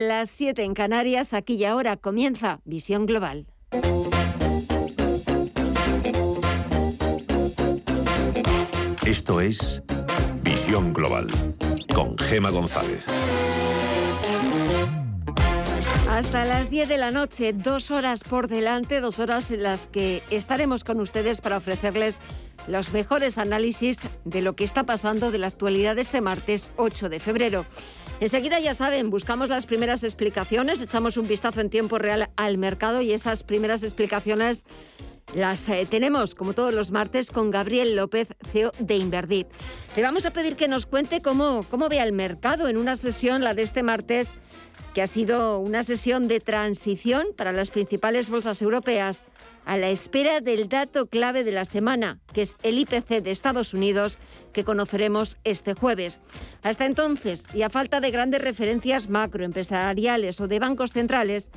Las 7 en Canarias, aquí y ahora comienza Visión Global. Esto es Visión Global con Gema González. Hasta las 10 de la noche, dos horas por delante, dos horas en las que estaremos con ustedes para ofrecerles los mejores análisis de lo que está pasando de la actualidad este martes 8 de febrero. Enseguida, ya saben, buscamos las primeras explicaciones, echamos un vistazo en tiempo real al mercado y esas primeras explicaciones las eh, tenemos, como todos los martes, con Gabriel López, CEO de Inverdit. Le vamos a pedir que nos cuente cómo, cómo ve el mercado en una sesión, la de este martes, que ha sido una sesión de transición para las principales bolsas europeas a la espera del dato clave de la semana, que es el IPC de Estados Unidos, que conoceremos este jueves. Hasta entonces, y a falta de grandes referencias macroempresariales o de bancos centrales,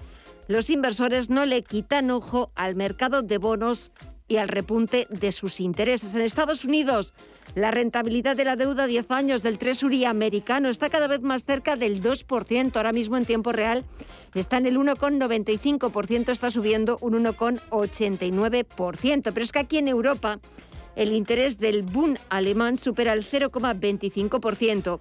los inversores no le quitan ojo al mercado de bonos y al repunte de sus intereses. En Estados Unidos, la rentabilidad de la deuda a 10 años del Treasury americano está cada vez más cerca del 2%. Ahora mismo en tiempo real está en el 1,95%, está subiendo un 1,89%. Pero es que aquí en Europa el interés del Bund alemán supera el 0,25%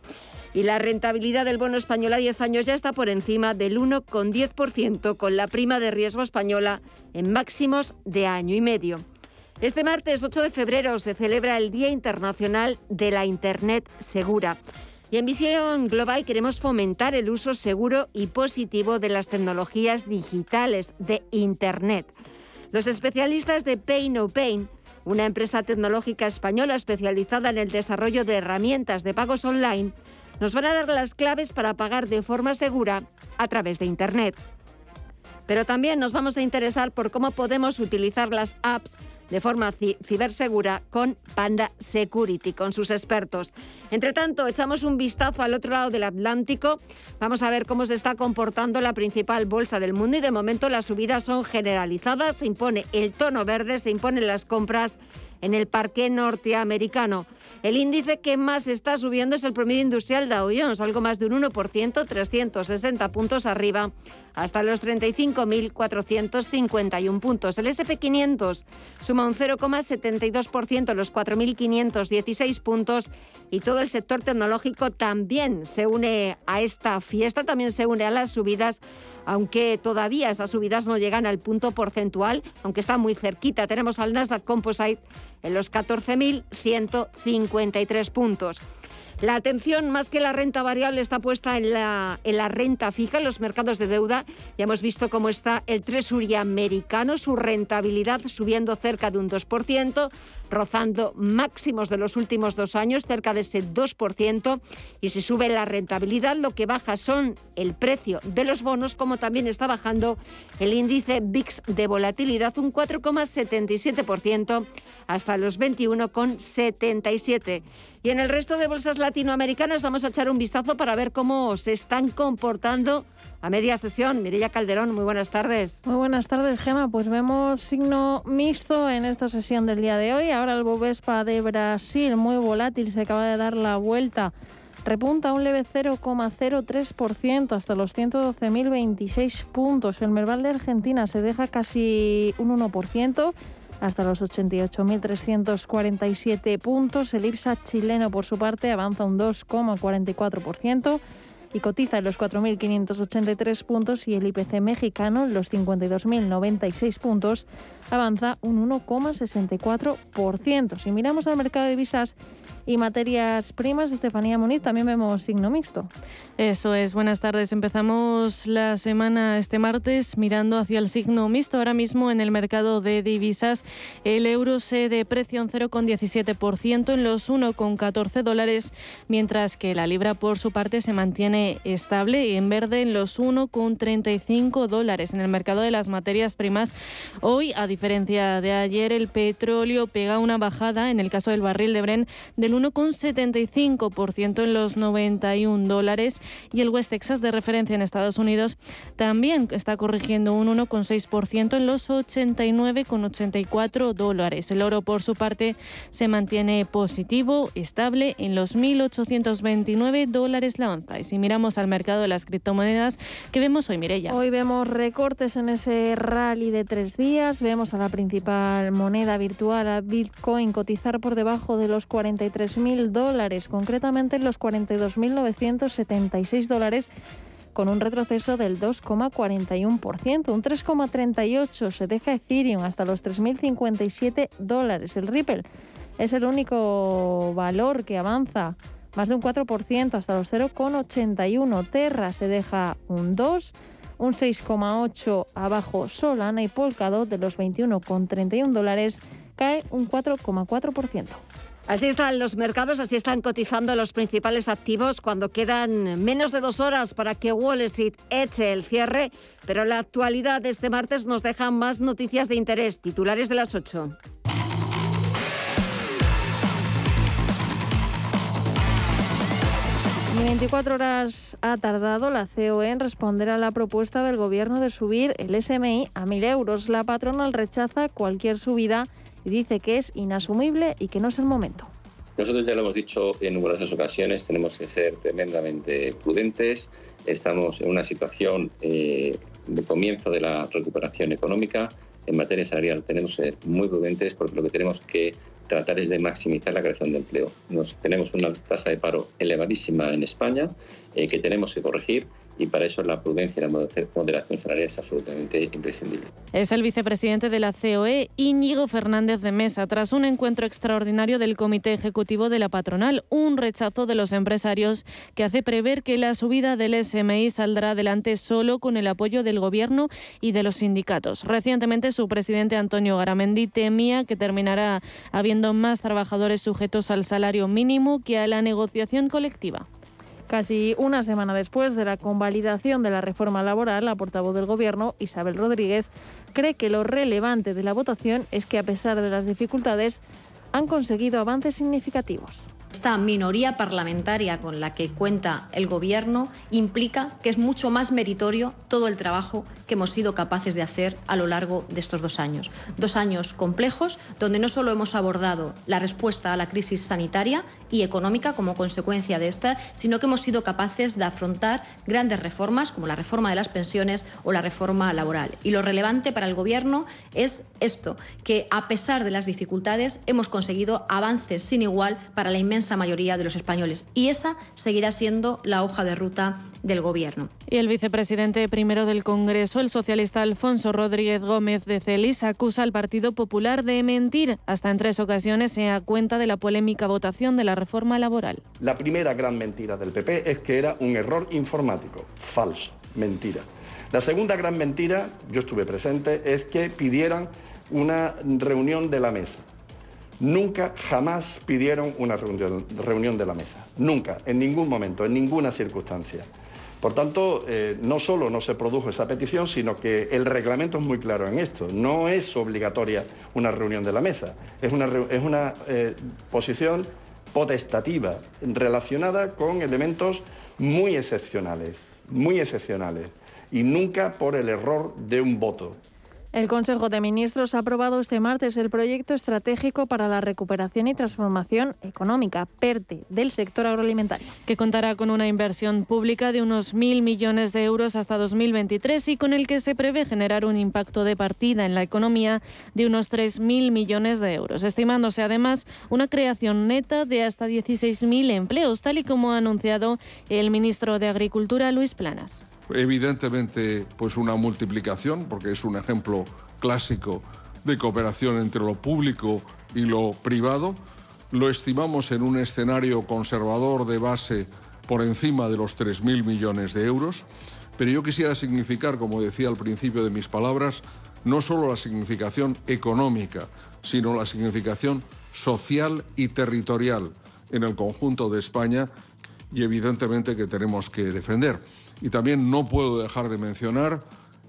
y la rentabilidad del bono español a 10 años ya está por encima del 1,10% con la prima de riesgo española en máximos de año y medio. Este martes 8 de febrero se celebra el Día Internacional de la Internet Segura. Y en Visión Global queremos fomentar el uso seguro y positivo de las tecnologías digitales de Internet. Los especialistas de Pay No Pain, una empresa tecnológica española especializada en el desarrollo de herramientas de pagos online, nos van a dar las claves para pagar de forma segura a través de Internet. Pero también nos vamos a interesar por cómo podemos utilizar las apps de forma cibersegura con Panda Security, con sus expertos. Entre tanto, echamos un vistazo al otro lado del Atlántico. Vamos a ver cómo se está comportando la principal bolsa del mundo y de momento las subidas son generalizadas. Se impone el tono verde, se imponen las compras en el parque norteamericano. El índice que más está subiendo es el promedio industrial Dow Jones, algo más de un 1%, 360 puntos arriba, hasta los 35.451 puntos. El SP500 suma un 0,72%, los 4.516 puntos, y todo el sector tecnológico también se une a esta fiesta, también se une a las subidas aunque todavía esas subidas no llegan al punto porcentual, aunque está muy cerquita. Tenemos al Nasdaq Composite en los 14.153 puntos. La atención, más que la renta variable, está puesta en la, en la renta fija, en los mercados de deuda. Ya hemos visto cómo está el Treasury americano, su rentabilidad subiendo cerca de un 2%, rozando máximos de los últimos dos años, cerca de ese 2%. Y si sube la rentabilidad, lo que baja son el precio de los bonos, como también está bajando el índice VIX de volatilidad, un 4,77% hasta los 21,77%. Y en el resto de bolsas latinoamericanas vamos a echar un vistazo para ver cómo se están comportando a media sesión. Mireya Calderón, muy buenas tardes. Muy buenas tardes, Gema. Pues vemos signo mixto en esta sesión del día de hoy. Ahora el Bovespa de Brasil, muy volátil, se acaba de dar la vuelta. Repunta un leve 0,03% hasta los 112.026 puntos. El Merval de Argentina se deja casi un 1% hasta los 88.347 puntos. El IPSA chileno, por su parte, avanza un 2,44% y cotiza en los 4.583 puntos y el IPC mexicano, los 52.096 puntos, avanza un 1,64%. Si miramos al mercado de divisas y materias primas, Estefanía Muniz, también vemos signo mixto. Eso es, buenas tardes. Empezamos la semana este martes mirando hacia el signo mixto. Ahora mismo en el mercado de divisas el euro se deprecia un 0,17% en los 1,14 dólares, mientras que la libra por su parte se mantiene estable y en verde en los 1,35 dólares. En el mercado de las materias primas, hoy, a diferencia de ayer, el petróleo pega una bajada, en el caso del barril de Bren, del 1,75% en los 91 dólares y el West Texas de referencia en Estados Unidos también está corrigiendo un 1,6% en los 89,84 dólares. El oro, por su parte, se mantiene positivo, estable en los 1.829 dólares la onza. Y si miramos al mercado de las criptomonedas, ¿qué vemos hoy, Mirella? Hoy vemos recortes en ese rally de tres días. Vemos a la principal moneda virtual, a Bitcoin, cotizar por debajo de los 43.000 dólares, concretamente en los 42.976 dólares con un retroceso del 2,41%. Un 3,38% se deja Ethereum hasta los 3.057 dólares. El Ripple es el único valor que avanza más de un 4% hasta los 0,81. Terra se deja un 2, un 6,8 abajo Solana y Polkadot de los 21,31 dólares cae un 4,4%. Así están los mercados, así están cotizando los principales activos cuando quedan menos de dos horas para que Wall Street eche el cierre, pero la actualidad de este martes nos deja más noticias de interés, titulares de las 8. 24 horas ha tardado la COE en responder a la propuesta del Gobierno de subir el SMI a 1.000 euros. La patronal rechaza cualquier subida y dice que es inasumible y que no es el momento. Nosotros ya lo hemos dicho en numerosas ocasiones, tenemos que ser tremendamente prudentes. Estamos en una situación eh, de comienzo de la recuperación económica. En materia salarial tenemos que ser muy prudentes porque lo que tenemos que tratar es de maximizar la creación de empleo. Nos, tenemos una tasa de paro elevadísima en España eh, que tenemos que corregir y para eso la prudencia y la moderación salarial es absolutamente imprescindible. Es el vicepresidente de la COE, Íñigo Fernández de Mesa, tras un encuentro extraordinario del Comité Ejecutivo de la Patronal, un rechazo de los empresarios que hace prever que la subida del SMI saldrá adelante solo con el apoyo del Gobierno y de los sindicatos. Recientemente su presidente Antonio Garamendi temía que terminará habiendo más trabajadores sujetos al salario mínimo que a la negociación colectiva. Casi una semana después de la convalidación de la reforma laboral, la portavoz del Gobierno, Isabel Rodríguez, cree que lo relevante de la votación es que, a pesar de las dificultades, han conseguido avances significativos. Esta minoría parlamentaria con la que cuenta el Gobierno implica que es mucho más meritorio todo el trabajo que hemos sido capaces de hacer a lo largo de estos dos años. Dos años complejos donde no solo hemos abordado la respuesta a la crisis sanitaria y económica como consecuencia de esta, sino que hemos sido capaces de afrontar grandes reformas como la reforma de las pensiones o la reforma laboral. Y lo relevante para el Gobierno es esto, que a pesar de las dificultades hemos conseguido avances sin igual para la inmensa mayoría de los españoles. Y esa seguirá siendo la hoja de ruta del Gobierno. Y el vicepresidente primero del Congreso, el socialista Alfonso Rodríguez Gómez de Celis, acusa al Partido Popular de mentir. Hasta en tres ocasiones se da cuenta de la polémica votación de la reforma laboral. La primera gran mentira del PP es que era un error informático. Falso, mentira. La segunda gran mentira, yo estuve presente, es que pidieran una reunión de la mesa. Nunca, jamás pidieron una reunión, de la mesa. Nunca, en ningún momento, en ninguna circunstancia. Por tanto, eh, no solo no se produjo esa petición, sino que el reglamento es muy claro en esto. No es obligatoria una reunión de la mesa. Es una, es una eh, posición potestativa relacionada con elementos muy excepcionales, muy excepcionales, y nunca por el error de un voto. El Consejo de Ministros ha aprobado este martes el proyecto estratégico para la recuperación y transformación económica, PERTE, del sector agroalimentario. Que contará con una inversión pública de unos 1.000 millones de euros hasta 2023 y con el que se prevé generar un impacto de partida en la economía de unos 3.000 millones de euros, estimándose además una creación neta de hasta 16.000 empleos, tal y como ha anunciado el ministro de Agricultura, Luis Planas evidentemente pues una multiplicación, porque es un ejemplo clásico de cooperación entre lo público y lo privado. Lo estimamos en un escenario conservador de base por encima de los 3.000 millones de euros, pero yo quisiera significar, como decía al principio de mis palabras, no solo la significación económica, sino la significación social y territorial en el conjunto de España y evidentemente que tenemos que defender. Y también no puedo dejar de mencionar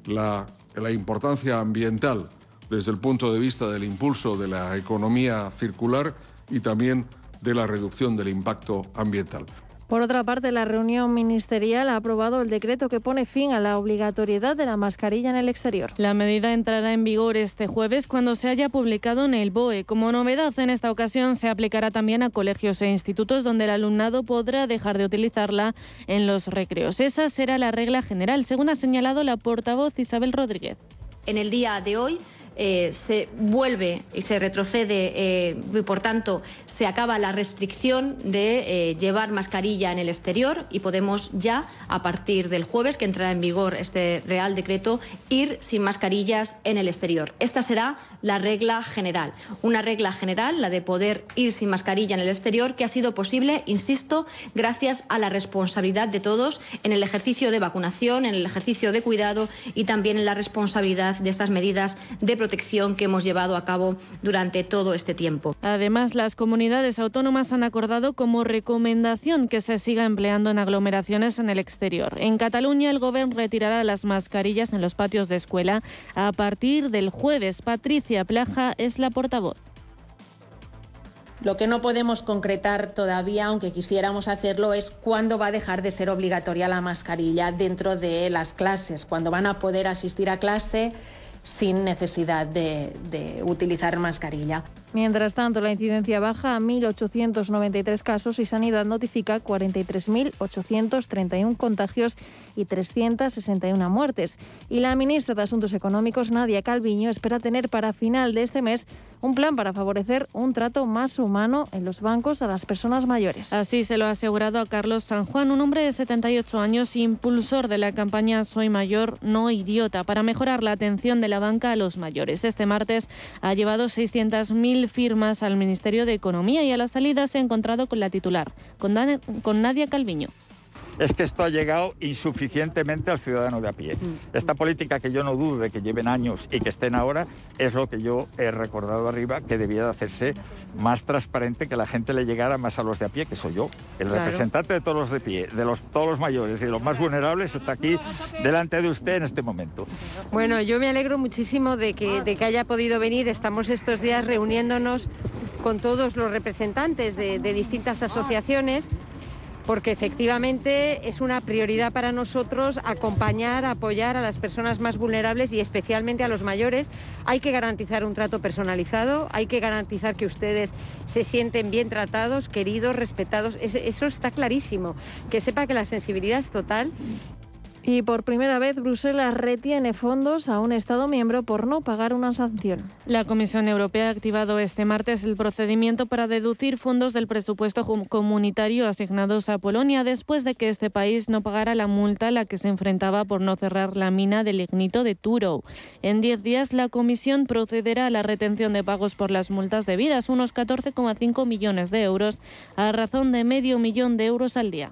la, importancia ambiental desde el punto de vista del impulso de la economía circular y también de la reducción del impacto ambiental. Por otra parte, la reunión ministerial ha aprobado el decreto que pone fin a la obligatoriedad de la mascarilla en el exterior. La medida entrará en vigor este jueves cuando se haya publicado en el BOE. Como novedad, en esta ocasión se aplicará también a colegios e institutos donde el alumnado podrá dejar de utilizarla en los recreos. Esa será la regla general, según ha señalado la portavoz Isabel Rodríguez. En el día de hoy eh, se vuelve y se retrocede eh, y por tanto se acaba la restricción de eh, llevar mascarilla en el exterior y podemos ya a partir del jueves que entrará en vigor este Real Decreto ir sin mascarillas en el exterior. Esta será la regla general, una regla general, la de poder ir sin mascarilla en el exterior, que ha sido posible, insisto, gracias a la responsabilidad de todos en el ejercicio de vacunación, en el ejercicio de cuidado y también en la responsabilidad de estas medidas de protección que hemos llevado a cabo durante todo este tiempo. Además, las comunidades autónomas han acordado como recomendación que se siga empleando en aglomeraciones en el exterior. En Cataluña, el Gobierno retirará las mascarillas en los patios de escuela a partir del jueves. Patricia Plaja es la portavoz. Lo que no podemos concretar todavía, aunque quisiéramos hacerlo, es cuándo va a dejar de ser obligatoria la mascarilla dentro de las clases, cuándo van a poder asistir a clase sin necesidad de, de utilizar mascarilla. Mientras tanto, la incidencia baja a 1.893 casos y Sanidad notifica 43.831 contagios y 361 muertes. Y la ministra de Asuntos Económicos, Nadia Calviño, espera tener para final de este mes un plan para favorecer un trato más humano en los bancos a las personas mayores. Así se lo ha asegurado a Carlos San Juan, un hombre de 78 años, impulsor de la campaña Soy Mayor, no idiota, para mejorar la atención de la banca a los mayores. Este martes ha llevado 600.000 firmas al Ministerio de Economía y a la salida se ha encontrado con la titular, con, Nadia Calviño es que esto ha llegado insuficientemente al ciudadano de a pie. Mm. Esta política que yo no dudo de que lleven años y que estén ahora es lo que yo he recordado arriba, que debía de hacerse más transparente, que la gente le llegara más a los de a pie, que soy yo. El representante de todos los de pie, de los, todos los mayores y de los más vulnerables está aquí delante de usted en este momento. Bueno, yo me alegro muchísimo de que, de que haya podido venir. Estamos estos días reuniéndonos con todos los representantes de, de distintas asociaciones porque efectivamente es una prioridad para nosotros acompañar, apoyar a las personas más vulnerables y especialmente a los mayores. Hay que garantizar un trato personalizado, hay que garantizar que ustedes se sienten bien tratados, queridos, respetados. Eso está clarísimo. Que sepa que la sensibilidad es total y por primera vez Bruselas retiene fondos a un Estado miembro por no pagar una sanción. La Comisión Europea ha activado este martes el procedimiento para deducir fondos del presupuesto comunitario asignados a Polonia después de que este país no pagara la multa a la que se enfrentaba por no cerrar la mina del lignito de Turo. En 10 días la Comisión procederá a la retención de pagos por las multas debidas, unos 14,5 millones de euros, a razón de medio millón de euros al día.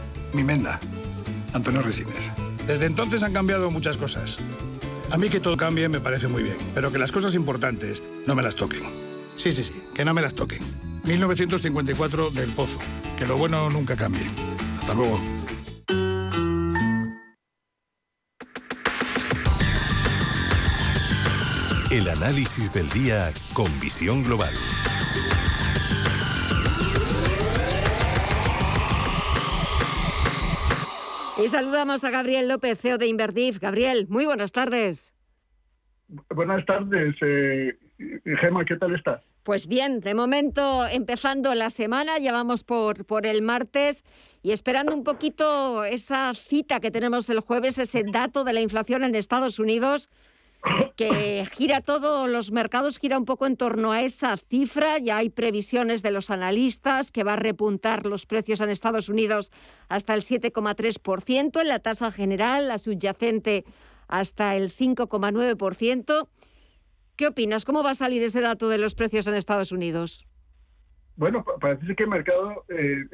mi menda, Antonio Resines. Desde entonces han cambiado muchas cosas. A mí que todo cambie me parece muy bien, pero que las cosas importantes no me las toquen. Sí, sí, sí, que no me las toquen. 1954 del Pozo. Que lo bueno nunca cambie. Hasta luego. El análisis del día con visión global. Y saludamos a Gabriel López, CEO de Invertif. Gabriel, muy buenas tardes. Buenas tardes, eh, Gema, ¿qué tal está? Pues bien, de momento empezando la semana, ya vamos por, por el martes y esperando un poquito esa cita que tenemos el jueves, ese dato de la inflación en Estados Unidos que gira todo, los mercados gira un poco en torno a esa cifra. Ya hay previsiones de los analistas que va a repuntar los precios en Estados Unidos hasta el 7,3%, en la tasa general, la subyacente hasta el 5,9%. ¿Qué opinas? ¿Cómo va a salir ese dato de los precios en Estados Unidos? Bueno, parece que el mercado eh,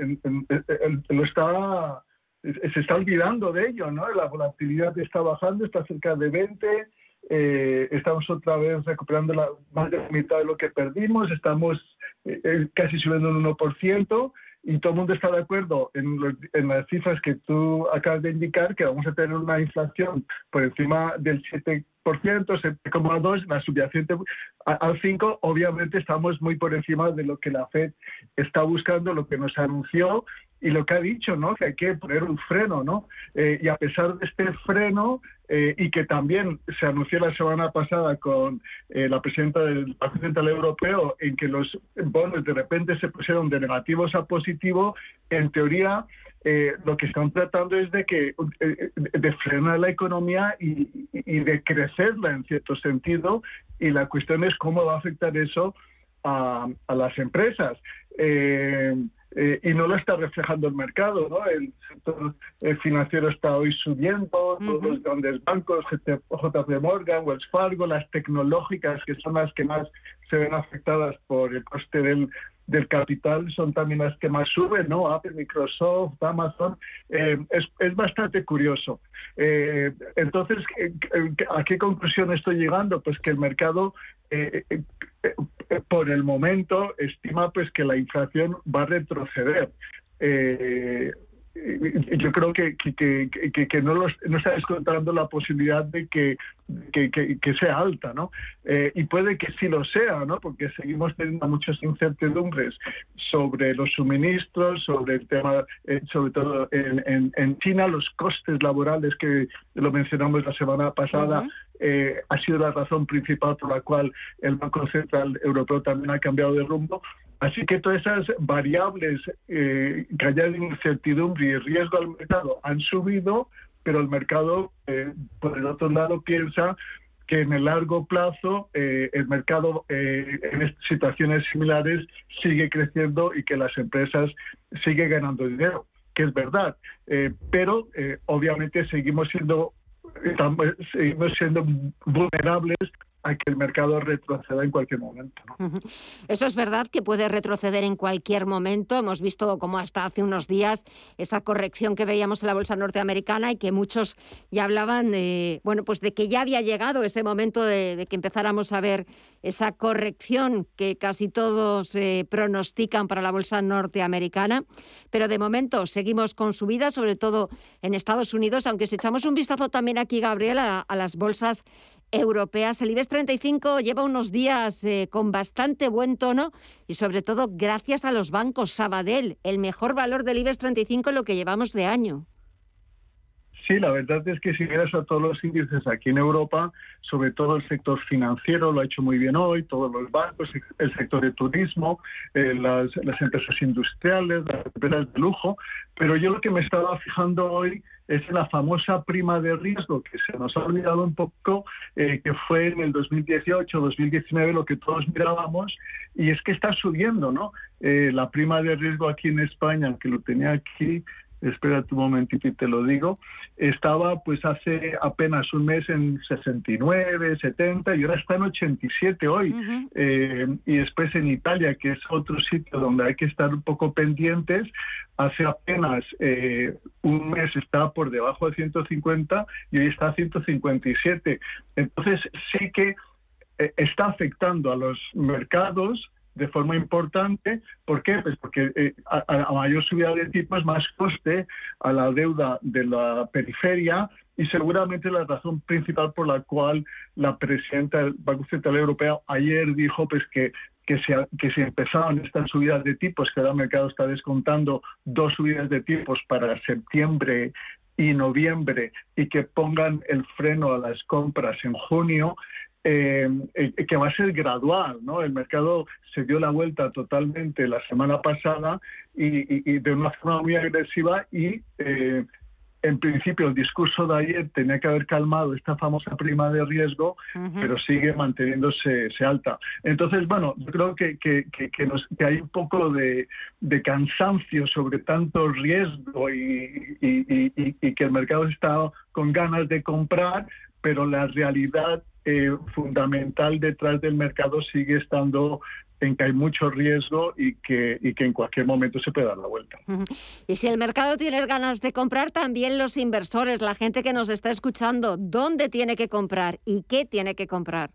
lo está se está olvidando de ello, ¿no? La volatilidad está bajando, está cerca de 20, eh, estamos otra vez recuperando la, más de la mitad de lo que perdimos, estamos eh, eh, casi subiendo un 1% y todo el mundo está de acuerdo en, en, las cifras que tú acabas de indicar, que vamos a tener una inflación por encima del 7%, 7,2%, la subyacente al 5%, obviamente estamos muy por encima de lo que la Fed está buscando, lo que nos anunció y lo que ha dicho, ¿no? Que hay que poner un freno, ¿no? Eh, y a pesar de este freno, eh, y que también se anunció la semana pasada con eh, la presidenta del Banco Central Europeo, en que los bonos de repente se pusieron de negativos a positivo, en teoría lo que están tratando es de que de frenar la economía y, de crecerla en cierto sentido, y la cuestión es cómo va a afectar eso a, a las empresas. Eh, y no lo está reflejando el mercado. ¿no? El sector eh, financiero está hoy subiendo, todos los grandes bancos, JP Morgan, Wells Fargo, las tecnológicas, que son las que más se ven afectadas por el coste del, del capital, son también las que más suben, ¿no? Apple, Microsoft, Amazon. Eh, es, es, bastante curioso. entonces, ¿a qué conclusión estoy llegando? Pues que el mercado por el momento estima pues que la inflación va a retroceder. Eh, yo creo que, que, que, que no, los, no, está descontando la posibilidad de que, sea alta, ¿no? Eh, y puede que sí lo sea, ¿no? Porque seguimos teniendo muchas incertidumbres sobre los suministros, sobre el tema, eh, sobre todo en, en, China, los costes laborales que lo mencionamos la semana pasada. Eh, ha sido la razón principal por la cual el Banco Central Europeo también ha cambiado de rumbo. Así que todas esas variables eh, que haya de incertidumbre y riesgo al mercado han subido, pero el mercado, eh, por el otro lado, piensa que en el largo plazo eh, el mercado en situaciones similares sigue creciendo y que las empresas siguen ganando dinero, que es verdad. pero obviamente seguimos siendo seguimos siendo vulnerables a que el mercado retroceda en cualquier momento. Eso es verdad que puede retroceder en cualquier momento. Hemos visto como hasta hace unos días esa corrección que veíamos en la bolsa norteamericana y que muchos ya hablaban de, bueno, pues de que ya había llegado ese momento de, que empezáramos a ver esa corrección que casi todos eh, pronostican para la bolsa norteamericana. Pero de momento seguimos con subida, sobre todo en Estados Unidos, aunque si echamos un vistazo también aquí, Gabriel, a las bolsas europeas. El IBEX 35 lleva unos días eh, con bastante buen tono y sobre todo gracias a los bancos Sabadell, el mejor valor del IBEX 35 en lo que llevamos de año. Sí, la verdad es que si miras a todos los índices aquí en Europa, sobre todo el sector financiero lo ha hecho muy bien hoy, todos los bancos, el sector de turismo, eh, las, empresas industriales, las empresas de lujo, pero yo lo que me estaba fijando hoy es la famosa prima de riesgo que se nos ha olvidado un poco, eh, que fue en el 2018-2019 lo que todos mirábamos, y es que está subiendo, ¿no? Eh, la prima de riesgo aquí en España, que lo tenía aquí, espera un momentito y te lo digo, estaba pues hace apenas un mes en 69, 70 y ahora está en 87 hoy. Eh, y después en Italia, que es otro sitio donde hay que estar un poco pendientes, hace apenas eh, un mes estaba por debajo de 150 y hoy está a 157. Entonces sí que eh, está afectando a los mercados de forma importante. ¿Por qué? Pues porque eh, a, mayor subida de tipos, más coste a la deuda de la periferia y seguramente la razón principal por la cual la presidenta del Banco Central Europeo ayer dijo pues que que se, que se empezaban estas subidas de tipos, que el mercado está descontando dos subidas de tipos para septiembre y noviembre y que pongan el freno a las compras en junio, eh, eh, que va a ser gradual, ¿no? El mercado se dio la vuelta totalmente la semana pasada y, de una forma muy agresiva y eh, en principio el discurso de ayer tenía que haber calmado esta famosa prima de riesgo, pero sigue manteniéndose alta. Entonces, bueno, yo creo que, que, que, hay un poco de, cansancio sobre tanto riesgo y, y, que el mercado está con ganas de comprar, pero la realidad eh, fundamental detrás del mercado sigue estando en que hay mucho riesgo y que, y que en cualquier momento se puede dar la vuelta. Y si el mercado tiene ganas de comprar, también los inversores, la gente que nos está escuchando, ¿dónde tiene que comprar y qué tiene que comprar?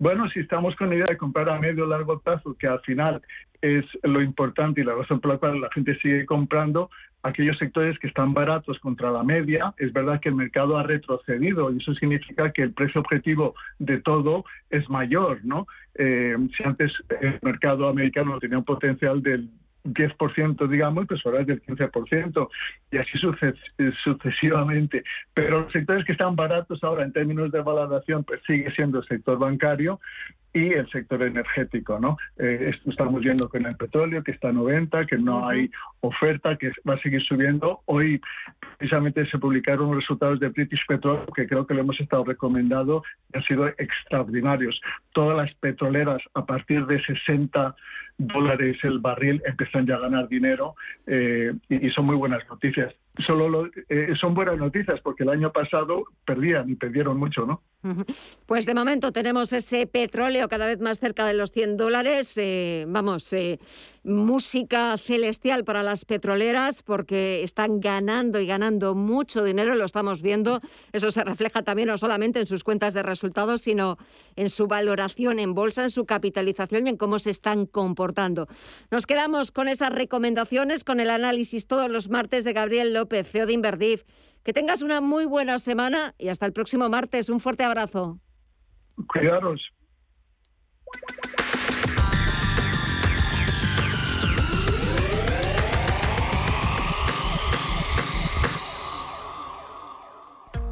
Bueno, si estamos con la idea de comprar a medio o largo plazo, que al final es lo importante y la razón por la cual la gente sigue comprando, aquellos sectores que están baratos contra la media, es verdad que el mercado ha retrocedido y eso significa que el precio objetivo de todo es mayor, ¿no? Eh, si antes el mercado americano tenía un potencial del 10%, digamos, pues ahora es del 15%, y así sucesivamente. Pero los sectores que están baratos ahora en términos de valoración, pues sigue siendo el sector bancario, y el sector energético, ¿no? Eh, estamos viendo con el petróleo que está a 90, que no hay oferta, que va a seguir subiendo. Hoy precisamente se publicaron los resultados de British Petroleum, que creo que lo hemos estado recomendando, y han sido extraordinarios. Todas las petroleras a partir de 60 dólares el barril empiezan ya a ganar dinero eh, y, son muy buenas noticias. Solo eh, son buenas noticias porque el año pasado perdían y perdieron mucho, ¿no? Pues de momento tenemos ese petróleo cada vez más cerca de los 100 dólares. Eh, vamos, eh, música celestial para las petroleras porque están ganando y ganando mucho dinero, lo estamos viendo. Eso se refleja también no solamente en sus cuentas de resultados, sino en su valoración en bolsa, en su capitalización y en cómo se están comportando. Nos quedamos con esas recomendaciones, con el análisis todos los martes de Gabriel López, CEO de Inverdif. Que tengas una muy buena semana y hasta el próximo martes. Un fuerte abrazo. Cuidaros.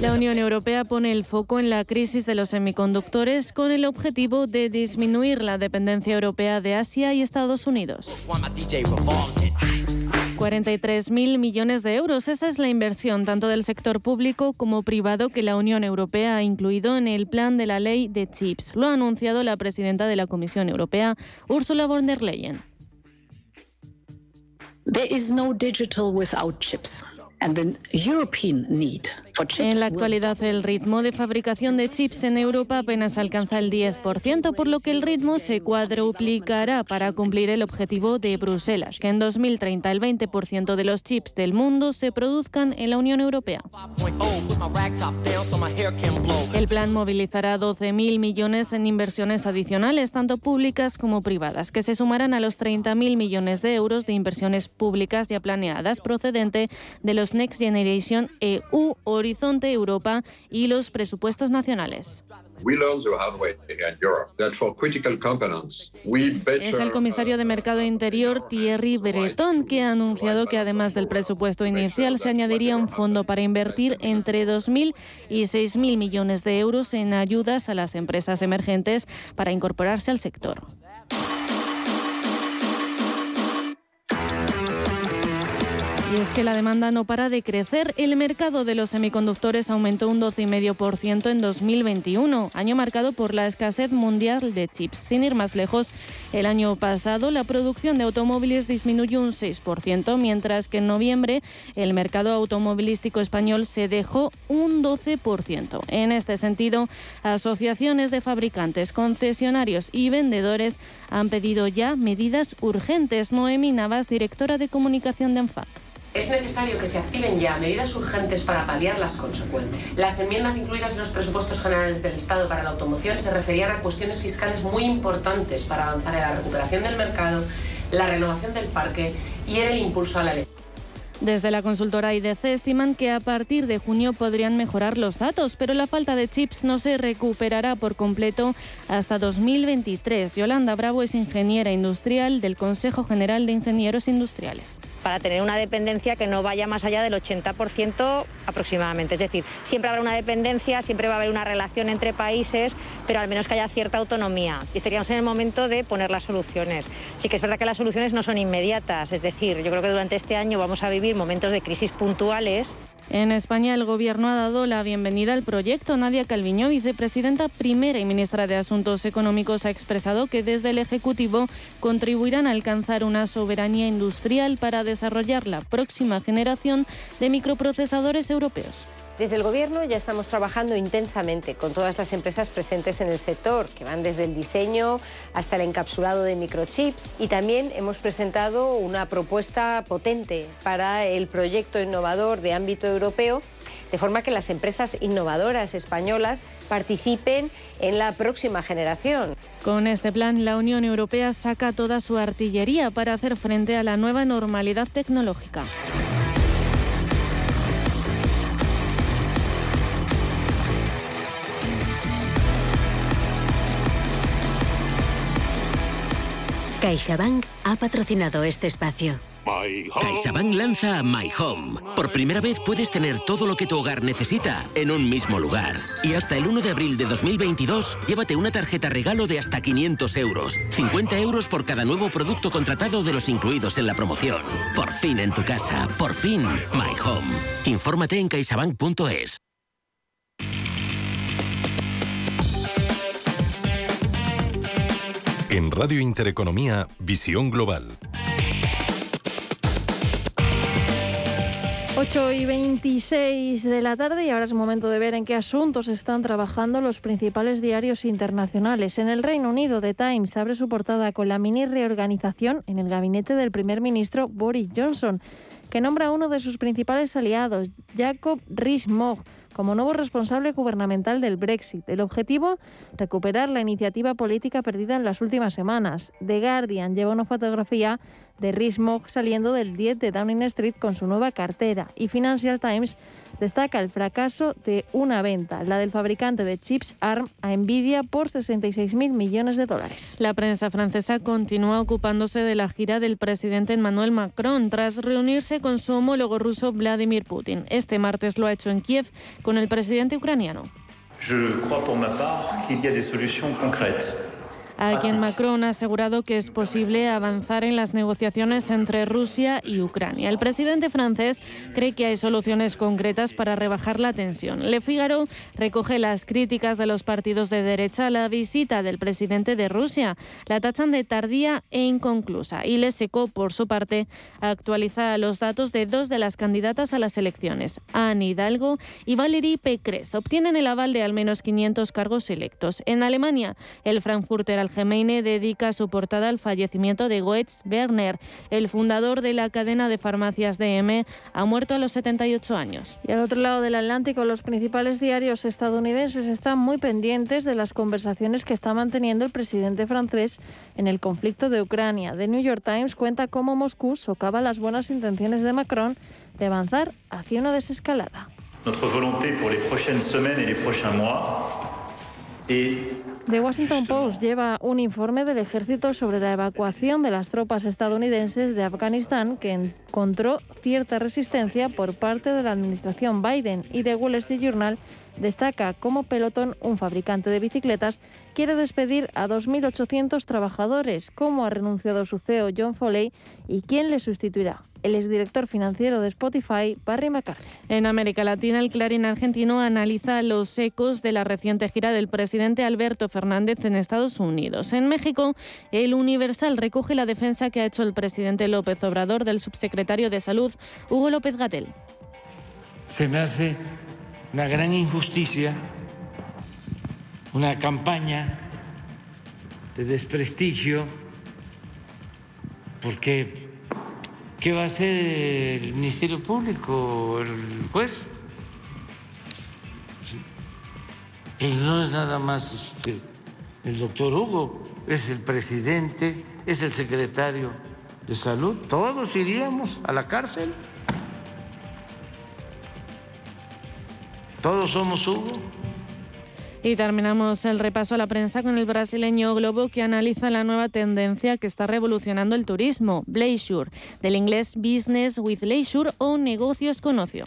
La Unión Europea pone el foco en la crisis de los semiconductores con el objetivo de disminuir la dependencia europea de Asia y Estados Unidos. 43.000 millones de euros. Esa es la inversión tanto del sector público como privado que la Unión Europea ha incluido en el plan de la ley de chips. Lo ha anunciado la presidenta de la Comisión Europea, Ursula von der Leyen. There is no digital without chips. And the European need En la actualidad, el ritmo de fabricación de chips en Europa apenas alcanza el 10%, por lo que el ritmo se cuadruplicará para cumplir el objetivo de Bruselas, que en 2030 el 20% de los chips del mundo se produzcan en la Unión Europea. El plan movilizará 12.000 millones en inversiones adicionales, tanto públicas como privadas, que se sumarán a los 30.000 millones de euros de inversiones públicas ya planeadas procedente de los Next Generation EU Horizonte Europa y los presupuestos nacionales. Es el comisario de Mercado Interior Thierry Breton que ha anunciado que además del presupuesto inicial se añadiría un fondo para invertir entre 2.000 y 6.000 millones de euros en ayudas a las empresas emergentes para incorporarse al sector. Es que la demanda no para de crecer. El mercado de los semiconductores aumentó un 12,5% en 2021, año marcado por la escasez mundial de chips. Sin ir más lejos, el año pasado la producción de automóviles disminuyó un 6%, mientras que en noviembre el mercado automovilístico español se dejó un 12%. En este sentido, asociaciones de fabricantes, concesionarios y vendedores han pedido ya medidas urgentes. Noemi Navas, directora de comunicación de ANFAC. Es necesario que se activen ya medidas urgentes para paliar las consecuencias. Las enmiendas incluidas en los presupuestos generales del Estado para la automoción se referían a cuestiones fiscales muy importantes para avanzar en la recuperación del mercado, la renovación del parque y en el impulso a la electricidad. Desde la consultora IDC estiman que a partir de junio podrían mejorar los datos, pero la falta de chips no se recuperará por completo hasta 2023. Yolanda Bravo es ingeniera industrial del Consejo General de Ingenieros Industriales. Para tener una dependencia que no vaya más allá del 80% aproximadamente. Es decir, siempre habrá una dependencia, siempre va a haber una relación entre países, pero al menos que haya cierta autonomía. Y estaríamos en el momento de poner las soluciones. Sí que es verdad que las soluciones no son inmediatas. Es decir, yo creo que durante este año vamos a vivir momentos de crisis puntuales. En España el Gobierno ha dado la bienvenida al proyecto. Nadia Calviño, vicepresidenta primera y ministra de Asuntos Económicos, ha expresado que desde el Ejecutivo contribuirán a alcanzar una soberanía industrial para desarrollar la próxima generación de microprocesadores europeos. Desde el Gobierno ya estamos trabajando intensamente con todas las empresas presentes en el sector, que van desde el diseño hasta el encapsulado de microchips y también hemos presentado una propuesta potente para el proyecto innovador de ámbito europeo de forma que las empresas innovadoras españolas participen en la próxima generación. Con este plan, la Unión Europea saca toda su artillería para hacer frente a la nueva normalidad tecnológica. CaixaBank ha patrocinado este espacio. CaixaBank lanza My Home. Por primera vez puedes tener todo lo que tu hogar necesita en un mismo lugar. Y hasta el 1 de abril de 2022, llévate una tarjeta regalo de hasta 500 euros. 50 euros por cada nuevo producto contratado de los incluidos en la promoción. Por fin en tu casa. Por fin, My Home. Infórmate en caixabank.es. En Radio Intereconomía, Visión Global. 8 y 26 de la tarde y ahora es momento de ver en qué asuntos están trabajando los principales diarios internacionales. En el Reino Unido, The Times abre su portada con la mini reorganización en el gabinete del primer ministro Boris Johnson, que nombra a uno de sus principales aliados, Jacob Rees-Mogg, como nuevo responsable gubernamental del Brexit. El objetivo, recuperar la iniciativa política perdida en las últimas semanas. The Guardian lleva una fotografía de Rees-Mogg saliendo del 10 de Downing Street con su nueva cartera y Financial Times destaca el fracaso de una venta, la del fabricante de chips ARM a Nvidia por 66.000 millones de dólares. La prensa francesa continúa ocupándose de la gira del presidente Emmanuel Macron tras reunirse con su homólogo ruso Vladimir Putin. Este martes lo ha hecho en Kiev con el presidente ucraniano. Je crois pour ma part qu'il y a des solutions concrètes a quien Macron ha asegurado que es posible avanzar en las negociaciones entre Rusia y Ucrania. El presidente francés cree que hay soluciones concretas para rebajar la tensión. Le Figaro recoge las críticas de los partidos de derecha a la visita del presidente de Rusia. La tachan de tardía e inconclusa. Y Le Seco, por su parte, actualiza los datos de dos de las candidatas a las elecciones, Anne Hidalgo y Valérie Pécresse. Obtienen el aval de al menos 500 cargos electos. En Alemania, el Frankfurter Gemeine dedica su portada al fallecimiento de Goetz Werner, el fundador de la cadena de farmacias DM, ha muerto a los 78 años. Y al otro lado del Atlántico, los principales diarios estadounidenses están muy pendientes de las conversaciones que está manteniendo el presidente francés en el conflicto de Ucrania. The New York Times cuenta cómo Moscú socava las buenas intenciones de Macron de avanzar hacia una desescalada. Notre volonté pour les prochaines semaines et les prochains mois est The Washington Post lleva un informe del ejército sobre la evacuación de las tropas estadounidenses de Afganistán que encontró cierta resistencia por parte de la administración Biden y The Wall Street Journal destaca cómo Peloton, un fabricante de bicicletas, quiere despedir a 2.800 trabajadores, cómo ha renunciado su CEO John Foley y quién le sustituirá. El exdirector financiero de Spotify, Barry McCarthy. En América Latina, el Clarín argentino analiza los ecos de la reciente gira del presidente Alberto Fernández en Estados Unidos. En México, el Universal recoge la defensa que ha hecho el presidente López Obrador del subsecretario de Salud, Hugo López Gatel. Se me hace una gran injusticia, una campaña de desprestigio, porque ¿Qué va a hacer el Ministerio Público, el juez? Y no es nada más este, el doctor Hugo, es el presidente, es el secretario de salud. Todos iríamos a la cárcel. Todos somos Hugo. Y terminamos el repaso a la prensa con el brasileño Globo que analiza la nueva tendencia que está revolucionando el turismo, Leisure, del inglés Business with Leisure o negocios con ocio.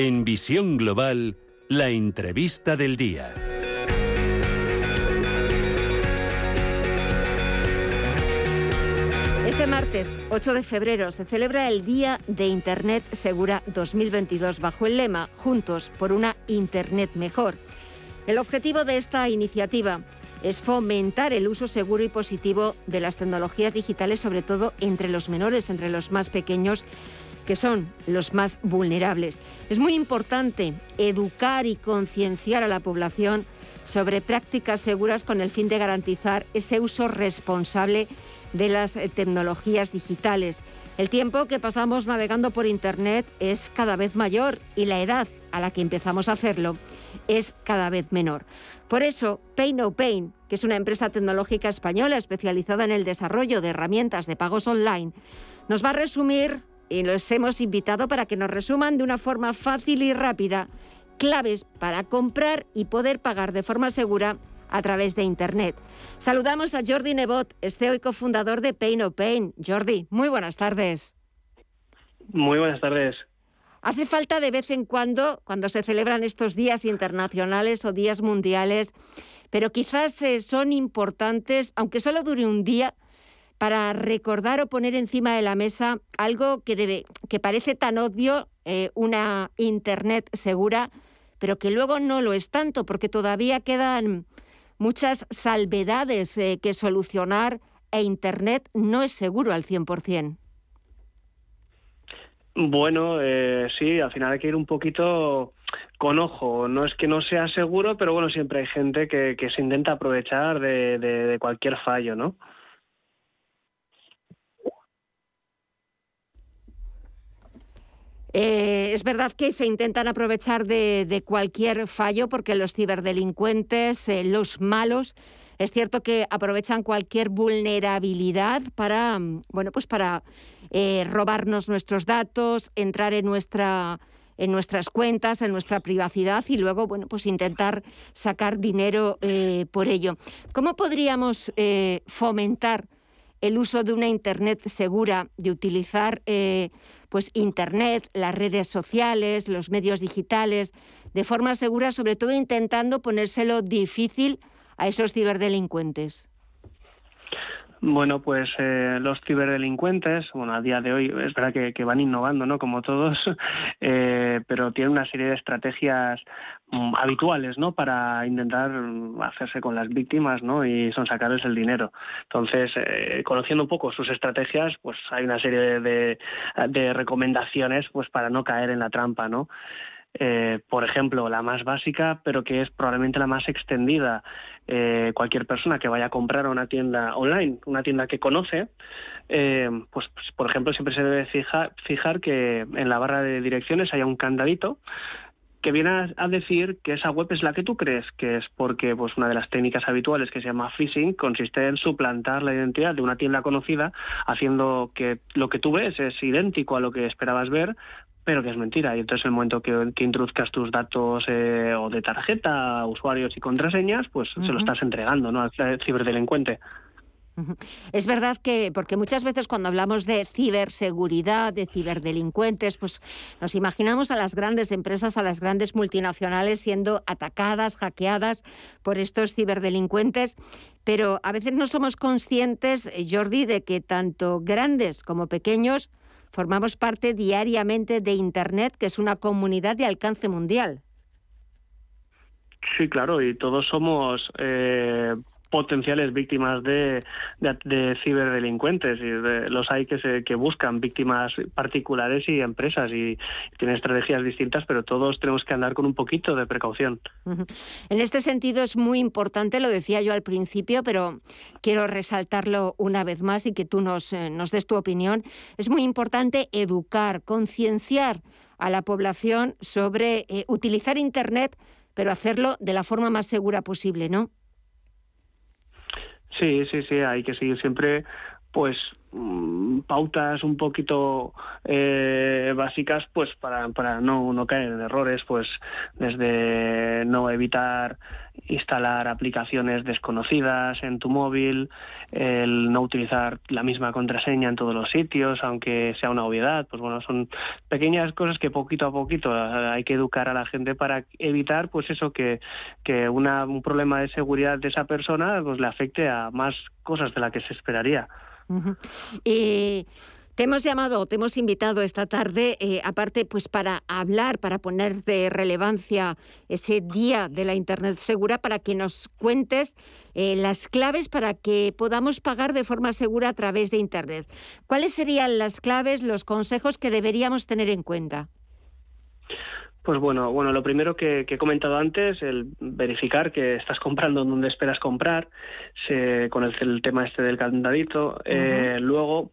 En Visión Global, la entrevista del día. Este martes 8 de febrero se celebra el Día de Internet Segura 2022 bajo el lema Juntos por una Internet mejor. El objetivo de esta iniciativa es fomentar el uso seguro y positivo de las tecnologías digitales, sobre todo entre los menores, entre los más pequeños, que son los más vulnerables. Es muy importante educar y concienciar a la población sobre prácticas seguras con el fin de garantizar ese uso responsable de las eh, tecnologías digitales. El tiempo que pasamos navegando por Internet es cada vez mayor y la edad a la que empezamos a hacerlo es cada vez menor. Por eso, Pay No Pain, que es una empresa tecnológica española especializada en el desarrollo de herramientas de pagos online, nos va a resumir y los hemos invitado para que nos resuman de una forma fácil y rápida claves para comprar y poder pagar de forma segura a través de Internet. Saludamos a Jordi Nebot, CEO y cofundador de Pay No Pain. Jordi, muy buenas tardes. Muy buenas tardes. Hace falta de vez en cuando, cuando se celebran estos días internacionales o días mundiales, pero quizás eh, son importantes, aunque solo dure un día, para recordar o poner encima de la mesa algo que, debe, que parece tan obvio, eh, una Internet segura, pero que luego no lo es tanto, porque todavía quedan muchas salvedades eh, que solucionar e Internet no es seguro al 100%. Bueno, eh, sí, al final hay que ir un poquito con ojo. No es que no sea seguro, pero bueno, siempre hay gente que, que se intenta aprovechar de, de cualquier fallo, ¿no? Eh, es verdad que se intentan aprovechar de, cualquier fallo porque los ciberdelincuentes, eh, los malos, es cierto que aprovechan cualquier vulnerabilidad para, mm, bueno, pues para eh, robarnos nuestros datos, entrar en nuestra en nuestras cuentas, en nuestra privacidad y luego, bueno, pues intentar sacar dinero por ello. ¿Cómo podríamos fomentar el uso de una Internet segura, de utilizar eh, pues Internet, las redes sociales, los medios digitales, de forma segura, sobre todo intentando ponérselo difícil a esos ciberdelincuentes. Bueno, pues eh, los ciberdelincuentes, bueno, a día de hoy es verdad que, van innovando, ¿no? Como todos, eh, pero tienen una serie de estrategias mm, habituales, ¿no? Para intentar hacerse con las víctimas, ¿no? Y son sacarles el dinero. Entonces, eh, conociendo un poco sus estrategias, pues hay una serie de, de recomendaciones, pues para no caer en la trampa, ¿no? Eh, por ejemplo, la más básica, pero que es probablemente la más extendida. Eh, cualquier persona que vaya a comprar a una tienda online, una tienda que conoce, eh, pues, pues, por ejemplo, siempre se debe fijar, fijar que en la barra de direcciones haya un candadito que viene a, decir que esa web es la que tú crees que es, porque pues una de las técnicas habituales que se llama phishing consiste en suplantar la identidad de una tienda conocida, haciendo que lo que tú ves es idéntico a lo que esperabas ver, pero que es mentira. Y entonces el momento que, introduzcas tus datos eh, o de tarjeta, usuarios y contraseñas, pues se lo estás entregando ¿no? al ciberdelincuente. Es verdad que, porque muchas veces cuando hablamos de ciberseguridad, de ciberdelincuentes, pues nos imaginamos a las grandes empresas, a las grandes multinacionales siendo atacadas, hackeadas por estos ciberdelincuentes, pero a veces no somos conscientes, eh, Jordi, de que tanto grandes como pequeños formamos parte diariamente de Internet, que es una comunidad de alcance mundial. Sí, claro, y todos somos eh, potenciales víctimas de, de, ciberdelincuentes y los hay que se, que buscan víctimas particulares y empresas y tienen estrategias distintas pero todos tenemos que andar con un poquito de precaución. En este sentido es muy importante lo decía yo al principio pero quiero resaltarlo una vez más y que tú nos, eh, nos des tu opinión. Es muy importante educar concienciar a la población sobre eh, utilizar internet pero hacerlo de la forma más segura posible no Sí, sí, sí, hay que seguir siempre pues mm, pautas un poquito eh, básicas pues para, para no, no caer en errores pues desde no evitar instalar aplicaciones desconocidas en tu móvil, el no utilizar la misma contraseña en todos los sitios, aunque sea una obviedad, pues bueno, son pequeñas cosas que poquito a poquito eh, hay que educar a la gente para evitar pues eso que, que una, un problema de seguridad de esa persona pues le afecte a más cosas de las que se esperaría. Te hemos llamado, te hemos invitado esta tarde, eh, aparte, pues para hablar, para poner de relevancia ese día de la Internet segura, para que nos cuentes eh, las claves para que podamos pagar de forma segura a través de Internet. ¿Cuáles serían las claves, los consejos que deberíamos tener en cuenta? Pues bueno, bueno, lo primero que, he comentado antes, el verificar que estás comprando donde esperas comprar, con el, tema este del candadito. Eh, luego,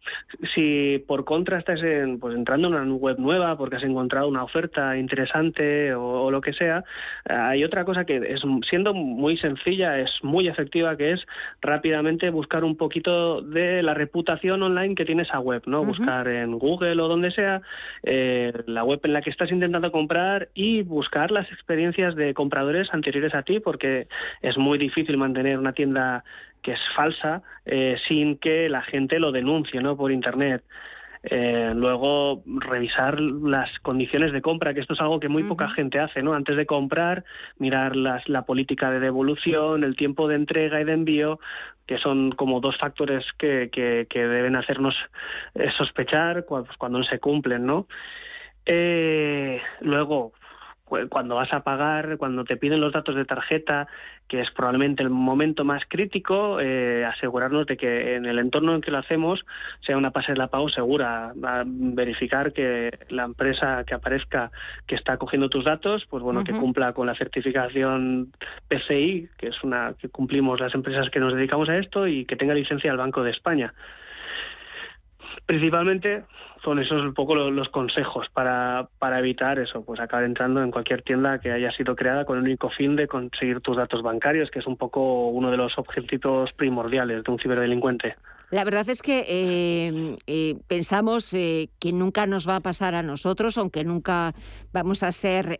si por contra estás en, pues entrando en una web nueva porque has encontrado una oferta interesante o, lo que sea, hay otra cosa que es siendo muy sencilla, es muy efectiva, que es rápidamente buscar un poquito de la reputación online que tiene esa web, ¿no? Buscar en Google o donde sea eh, la web en la que estás intentando comprar y buscar las experiencias de compradores anteriores a ti, porque es muy difícil mantener una tienda que es falsa eh, sin que la gente lo denuncie ¿no? por Internet. Eh, luego revisar las condiciones de compra, que esto es algo que muy poca gente hace, ¿no? Antes de comprar, mirar las, la política de devolución, el tiempo de entrega y de envío, que son como dos factores que, que, que deben hacernos eh, sospechar cuando, cuando no se cumplen, ¿no? Eh, luego, cuando vas a pagar, cuando te piden los datos de tarjeta, que es probablemente el momento más crítico, eh, asegurarnos de que en el entorno en que lo hacemos sea una pasarela pago segura, verificar que la empresa que aparezca que está cogiendo tus datos, pues bueno, que cumpla con la certificación PCI, que es una que cumplimos las empresas que nos dedicamos a esto y que tenga licencia del Banco de España. Principalmente son esos un poco los, consejos para, para, evitar eso, pues acabar entrando en cualquier tienda que haya sido creada con el único fin de conseguir tus datos bancarios, que es un poco uno de los objetivos primordiales de un ciberdelincuente. La verdad es que eh, eh, pensamos eh, que nunca nos va a pasar a nosotros, aunque nunca vamos a ser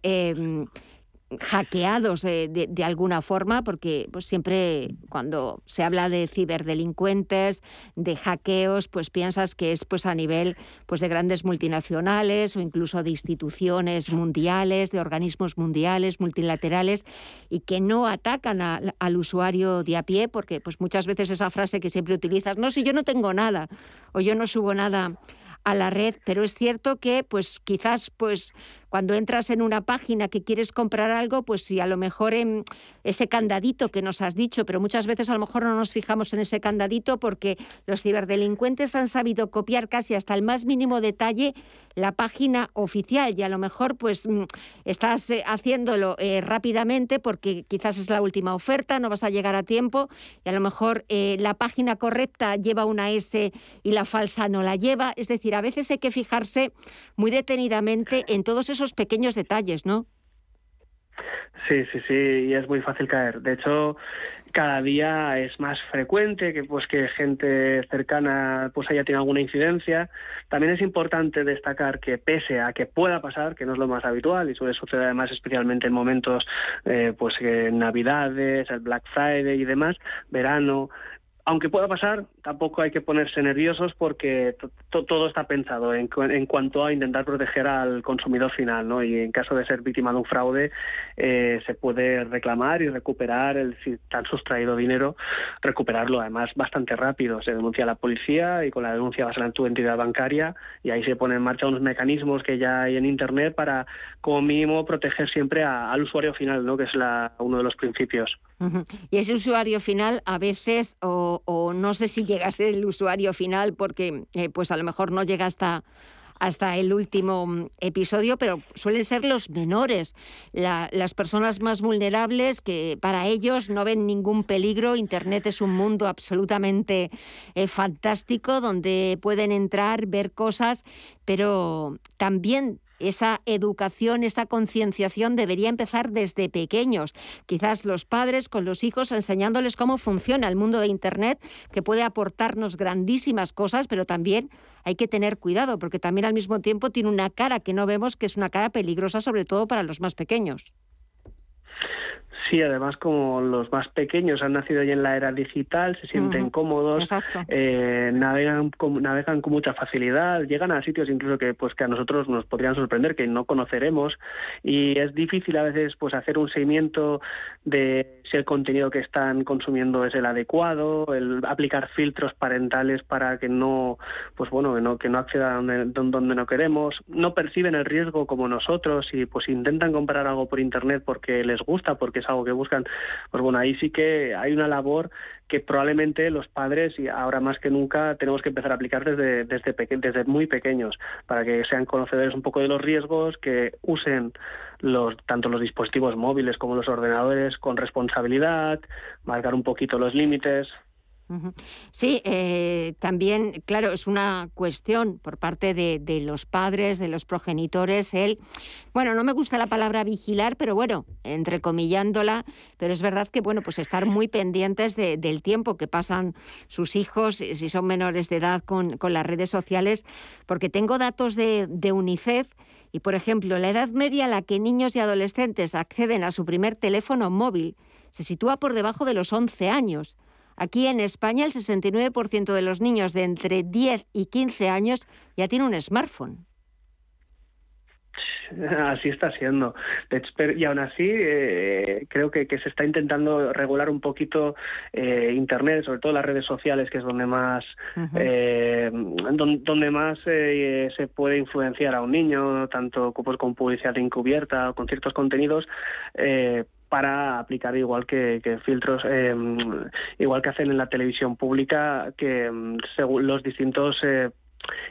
hackeados de, de, alguna forma, porque pues, siempre cuando se habla de ciberdelincuentes, de hackeos, pues piensas que es pues, a nivel pues, de grandes multinacionales o incluso de instituciones mundiales, de organismos mundiales, multilaterales, y que no atacan al usuario de a pie, porque pues, muchas veces esa frase que siempre utilizas, no, si yo no tengo nada o yo no subo nada a la red, pero es cierto que pues quizás pues cuando entras en una página que quieres comprar algo, pues si a lo mejor ese candadito que nos has dicho, pero muchas veces a lo mejor no nos fijamos en ese candadito porque los ciberdelincuentes han sabido copiar casi hasta el más mínimo detalle la página oficial y a lo mejor pues mm, estás eh, haciéndolo eh, rápidamente porque quizás es la última oferta, no vas a llegar a tiempo y a lo mejor eh, la página correcta lleva una S y la falsa no la lleva. Es decir, a veces hay que fijarse muy detenidamente en todos esos pequeños detalles, ¿no? Sí, sí, sí, y es muy fácil caer. De hecho, cada día es más frecuente que pues que gente cercana pues haya tenido alguna incidencia. También es importante destacar que pese a que pueda pasar, que no es lo más habitual y suele suceder además especialmente en momentos eh, pues navidades, el Black Friday y demás, verano, aunque pueda pasar, tampoco hay que ponerse nerviosos porque todo está pensado en, cuanto a intentar proteger al consumidor final, ¿no? Y en caso de ser víctima de un fraude, eh, se puede reclamar y recuperar, el, si te han sustraído dinero, recuperarlo además bastante rápido. Se denuncia a la policía y con la denuncia vas a tu entidad bancaria y ahí se ponen en marcha unos mecanismos que ya hay en Internet para, como mínimo, proteger siempre al usuario final, ¿no? Que es la, uno de los principios. Y ese usuario final a veces, o, no sé si llega a ser el usuario final, porque eh, pues a lo mejor no llega hasta hasta el último mm, episodio, pero suelen ser los menores, las personas más vulnerables que para ellos no ven ningún peligro. Internet es un mundo absolutamente eh, fantástico donde pueden entrar, ver cosas, pero también esa educación, esa concienciación debería empezar desde pequeños. Quizás los padres con los hijos enseñándoles cómo funciona el mundo de Internet, que puede aportarnos grandísimas cosas, pero también hay que tener cuidado, porque también al mismo tiempo tiene una cara que no vemos, que es una cara peligrosa, sobre todo para los más pequeños. Sí, además como los más pequeños han nacido ya en la era digital, se sienten cómodos, eh, navegan, con, navegan con mucha facilidad, llegan a sitios incluso que pues que a nosotros nos podrían sorprender, que no conoceremos y es difícil a veces pues hacer un seguimiento de si el contenido que están consumiendo es el adecuado, el aplicar filtros parentales para que no, pues bueno, que no, que no acceda donde, donde no queremos, no perciben el riesgo como nosotros y pues intentan comprar algo por internet porque les gusta, porque es algo que buscan, pues bueno, ahí sí que hay una labor que probablemente los padres y ahora más que nunca tenemos que empezar a aplicar desde desde, desde muy pequeños para que sean conocedores un poco de los riesgos, que usen los tanto los dispositivos móviles como los ordenadores con responsabilidad, marcar un poquito los límites. Sí, eh, también, claro, es una cuestión por parte de, los padres, de los progenitores, el, bueno, no me gusta la palabra vigilar, pero bueno, entrecomillándola, pero es verdad que, bueno, pues estar muy pendientes del tiempo que pasan sus hijos, si son menores de edad, con, las redes sociales, porque tengo datos de, de UNICEF y, por ejemplo, la edad media a la que niños y adolescentes acceden a su primer teléfono móvil se sitúa por debajo de los 11 años. Aquí en España el 69% de los niños de entre 10 y 15 años ya tiene un smartphone. Así está siendo. Y aún así, eh, creo que, se está intentando regular un poquito eh, Internet, sobre todo las redes sociales, que es donde más, eh, donde, más se puede influenciar a un niño, tanto pues, con publicidad encubierta o con ciertos contenidos para aplicar igual que, filtros, em, igual que hacen en la televisión pública, que em, según los distintos eh,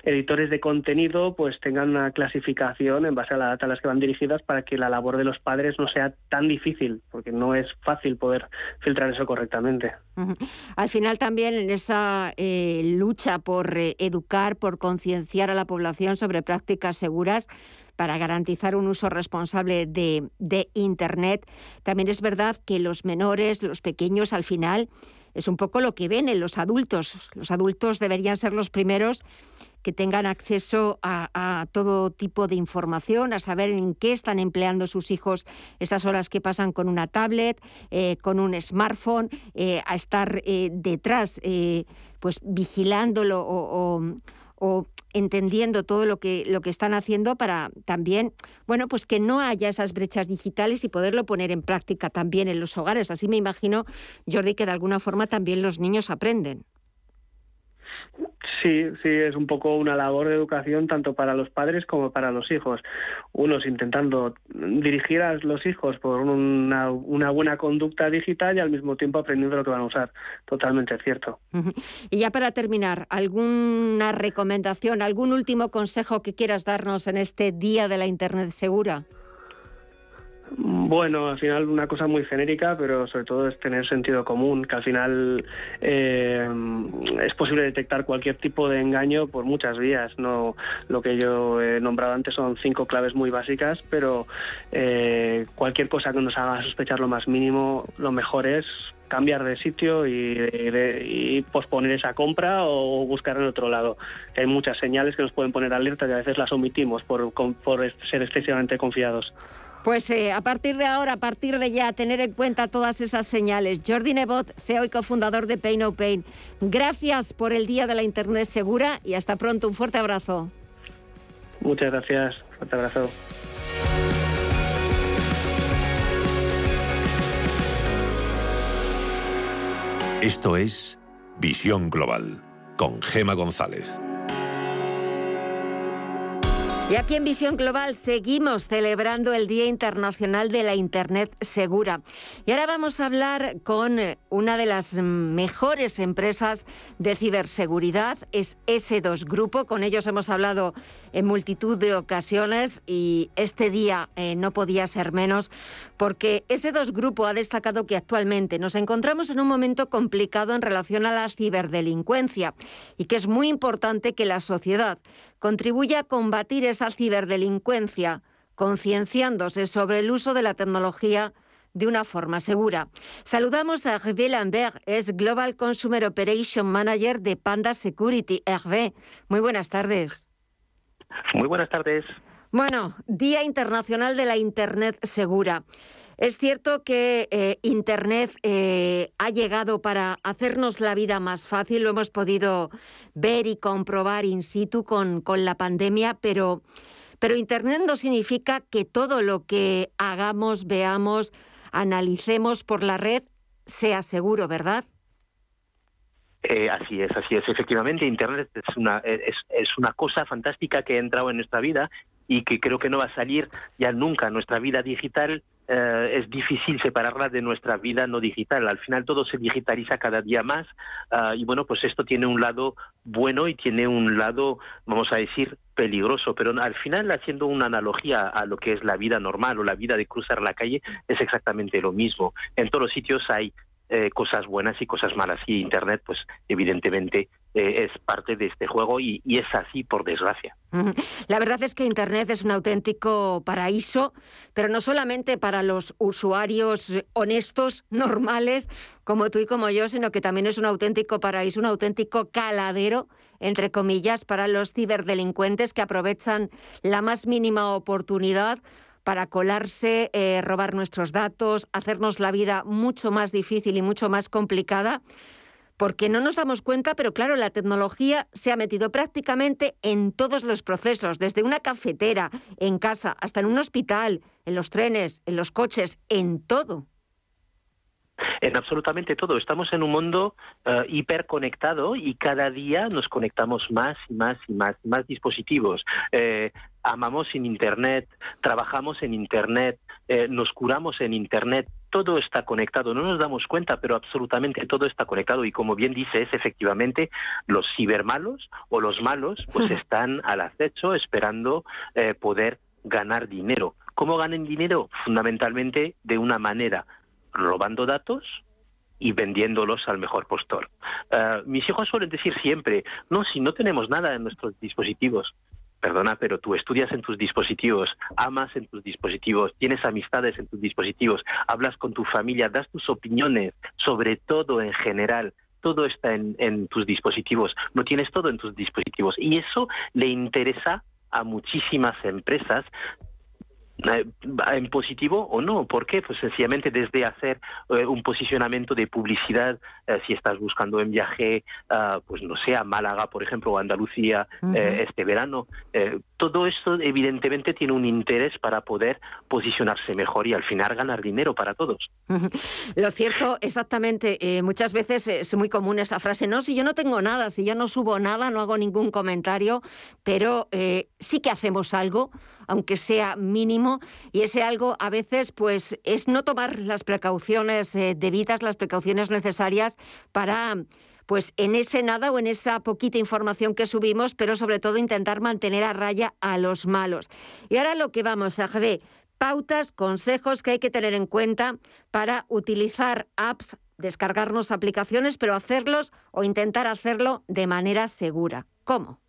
editores de contenido pues tengan una clasificación en base a la data a las que van dirigidas para que la labor de los padres no sea tan difícil, porque no es fácil poder filtrar eso correctamente. Al final también en esa eh, lucha por eh, educar, por concienciar a la población sobre prácticas seguras, para garantizar un uso responsable de, de Internet. También es verdad que los menores, los pequeños, al final es un poco lo que ven en los adultos. Los adultos deberían ser los primeros que tengan acceso a, todo tipo de información, a saber en qué están empleando sus hijos esas horas que pasan con una tablet, eh, con un smartphone, eh, a estar eh, detrás, pues vigilándolo o, o entendiendo todo lo que, lo que están haciendo para también, bueno, pues que no haya esas brechas digitales y poderlo poner en práctica también en los hogares. Así me imagino, Jordi, que de alguna forma también los niños aprenden. Sí, sí, es un poco una labor de educación tanto para los padres como para los hijos. Unos intentando dirigir a los hijos por una, una buena conducta digital y al mismo tiempo aprendiendo lo que van a usar. Totalmente cierto. Y ya para terminar, ¿alguna recomendación, algún último consejo que quieras darnos en este Día de la Internet Segura? Bueno, al final una cosa muy genérica, pero sobre todo es tener sentido común, que al final eh, es posible detectar cualquier tipo de engaño por muchas vías. No, lo que yo he nombrado antes son cinco claves muy básicas, pero eh, cualquier cosa que nos haga sospechar lo más mínimo, lo mejor es cambiar de sitio y, posponer esa compra o buscar en otro lado. Hay muchas señales que nos pueden poner alerta y a veces las omitimos por, por ser excesivamente confiados. Pues eh, a partir de ahora, a partir de ya, tener en cuenta todas esas señales. Jordi Nebot, CEO y cofundador de Pay No Pain, gracias por el Día de la Internet Segura y hasta pronto. Un fuerte abrazo. Muchas gracias. Fuerte abrazo. Esto es Visión Global con Gema González. Y aquí en Visión Global seguimos celebrando el Día Internacional de la Internet Segura. Y ahora vamos a hablar con una de las mejores empresas de ciberseguridad, es S2 Grupo. Con ellos hemos hablado en multitud de ocasiones y este día eh, no podía ser menos porque S2 Grupo ha destacado que actualmente nos encontramos en un momento complicado en relación a la ciberdelincuencia y que es muy importante que la sociedad contribuya a combatir esa ciberdelincuencia, concienciándose sobre el uso de la tecnología de una forma segura. Saludamos a Hervé Lambert, es Global Consumer Operation Manager de Panda Security. Hervé, muy buenas tardes. Muy buenas tardes. Bueno, Día Internacional de la Internet Segura. Es cierto que eh, Internet eh, ha llegado para hacernos la vida más fácil, lo hemos podido ver y comprobar in situ con, con la pandemia, pero, pero Internet no significa que todo lo que hagamos, veamos, analicemos por la red sea seguro, ¿verdad? Eh, así es, así es. Efectivamente, Internet es una, es, una cosa fantástica que ha entrado en nuestra vida y que creo que no va a salir ya nunca. Nuestra vida digital eh, es difícil separarla de nuestra vida no digital. Al final todo se digitaliza cada día más ah, y bueno, pues esto tiene un lado bueno y tiene un lado, vamos a decir, peligroso, pero al final haciendo una analogía a lo que es la vida normal o la vida de cruzar la calle es exactamente lo mismo. En todos los sitios hay eh, cosas buenas y cosas malas. Y Internet, pues evidentemente eh, es parte de este juego y, es así por desgracia. La verdad es que Internet es un auténtico paraíso, pero no solamente para los usuarios honestos, normales, como tú y como yo, sino que también es un auténtico paraíso, un auténtico caladero, entre comillas, para los ciberdelincuentes que aprovechan la más mínima oportunidad para colarse, eh, robar nuestros datos, hacernos la vida mucho más difícil y mucho más complicada, porque no nos damos cuenta, pero claro, la tecnología se ha metido prácticamente en todos los procesos, desde una cafetera, en casa, hasta en un hospital, en los trenes, en los coches, en todo. En absolutamente todo. Estamos en un mundo uh, hiperconectado y cada día nos conectamos más y más y más, más dispositivos. Eh, amamos en Internet, trabajamos en Internet, eh, nos curamos en Internet, todo está conectado, no nos damos cuenta, pero absolutamente todo está conectado y como bien dices, efectivamente, los cibermalos o los malos pues están al acecho esperando eh, poder ganar dinero. ¿Cómo ganan dinero? Fundamentalmente de una manera, robando datos, y vendiéndolos al mejor postor. Eh, mis hijos suelen decir siempre, no, si no tenemos nada en nuestros dispositivos, perdona, pero tú estudias en tus dispositivos, amas en tus dispositivos, tienes amistades en tus dispositivos, hablas con tu familia, das tus opiniones sobre todo en general. Todo está en, tus dispositivos, no tienes todo en tus dispositivos. Y eso le interesa a muchísimas empresas en positivo o no. ¿Por qué? Pues sencillamente desde hacer eh, un posicionamiento de publicidad, eh, si estás buscando en viaje, ah, pues no sé, a Málaga, por ejemplo, o Andalucía este verano, todo esto evidentemente tiene un interés para poder posicionarse mejor y al final ganar dinero para todos. Lo cierto, exactamente, muchas veces es muy común esa frase, no, si yo no tengo nada, si yo no subo nada, no hago ningún comentario, pero sí que hacemos algo aunque sea mínimo, y ese algo a veces pues es no tomar las precauciones eh, debidas, las precauciones necesarias para pues en ese nada o en esa poquita información que subimos, pero sobre todo intentar mantener a raya a los malos. Y ahora lo que vamos a ver, pautas, consejos que hay que tener en cuenta para utilizar apps, descargarnos aplicaciones, pero hacerlos o intentar hacerlo de manera segura. ¿Cómo?